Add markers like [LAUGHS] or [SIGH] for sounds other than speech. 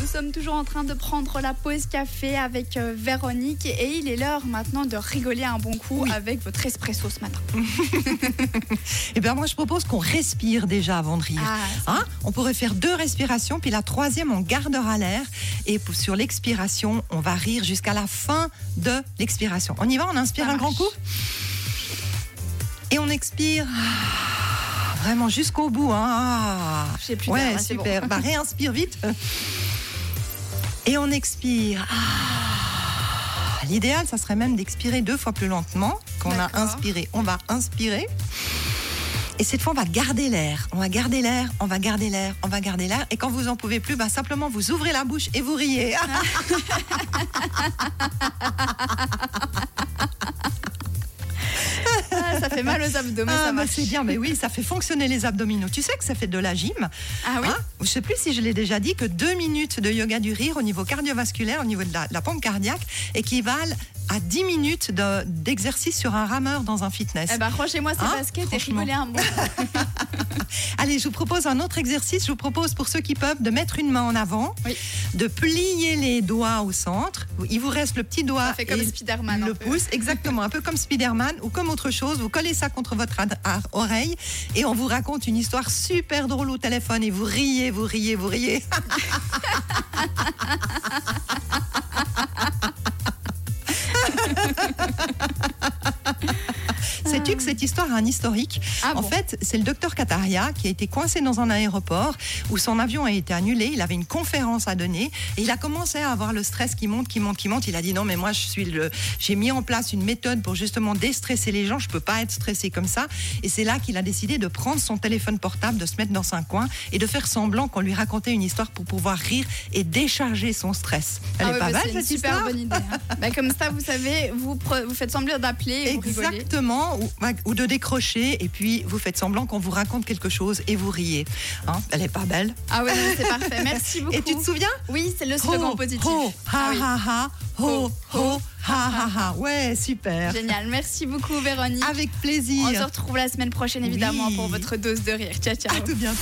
Nous sommes toujours en train de prendre la pause café avec euh, Véronique et il est l'heure maintenant de rigoler un bon coup avec votre espresso ce matin. [LAUGHS] Eh bien, moi, je propose qu'on respire déjà avant de rire. Ah, Hein on pourrait faire deux respirations, puis la troisième, on gardera l'air. Et pour- sur l'expiration, on va rire jusqu'à la fin de l'expiration. On y va On inspire Ça un grand marche. coup? Et on expire. Vraiment jusqu'au bout. Hein. Ah. Plus Ouais, c'est super. bon. Bah, réinspire vite. Et on expire. Ah. L'idéal, ça serait même d'expirer deux fois plus lentement qu'on a inspiré. On va inspirer. Et cette fois, on va garder l'air. On va garder l'air, on va garder l'air, on va garder l'air. Et quand vous en pouvez plus, bah, simplement vous ouvrez la bouche et vous riez. [LAUGHS] Abdos, mais Ah, bah, marche. c'est bien, mais oui, ça fait fonctionner les abdominaux. Tu sais que ça fait de la gym. Ah oui Hein Je sais plus si je l'ai déjà dit que deux minutes de yoga du rire au niveau cardiovasculaire, au niveau de la, la pompe cardiaque, équivalent à 10 minutes de- d'exercice sur un rameur dans un fitness. Eh ben, accrochez-moi ces Hein, baskets et rigolez un bon. [LAUGHS] Allez, je vous propose un autre exercice. Je vous propose pour ceux qui peuvent de mettre une main en avant, Oui. de plier les doigts au centre. Il vous reste le petit doigt Ça fait comme et le pouce, exactement, un peu comme Spider-Man ou comme autre chose. Vous collez ça contre votre oreille et on vous raconte une histoire super drôle au téléphone et vous riez, vous riez, vous riez. [LAUGHS] Sais-tu que cette histoire a un historique Ah En bon fait, c'est le docteur Kataria qui a été coincé dans un aéroport où son avion a été annulé. Il avait une conférence à donner et il a commencé à avoir le stress qui monte, qui monte, qui monte. Il a dit non, mais moi, je suis le. J'ai mis en place une méthode pour justement déstresser les gens. Je peux pas être stressé comme ça. Et c'est là qu'il a décidé de prendre son téléphone portable, de se mettre dans un coin et de faire semblant qu'on lui racontait une histoire pour pouvoir rire et décharger son stress. Elle Ah est ouais, pas bah, c'est une cette super histoire bonne idée. hein. Bah, comme ça, vous savez, vous, vous faites semblant d'appeler. Exactement, ou, ou de décrocher, et puis vous faites semblant qu'on vous raconte quelque chose et vous riez. Hein, elle est pas belle. Ah ouais, c'est parfait. Merci beaucoup. [LAUGHS] Et tu te souviens Oui, c'est le slogan Ho, positif. ho, ha, Ah oui. ha, ha, ho, ho, ha, ha, ha. Ouais, super. Génial. Merci beaucoup, Véronique. Avec On se plaisir. retrouve la semaine prochaine, évidemment, Oui. pour votre dose de rire. Ciao, ciao. À tout bientôt.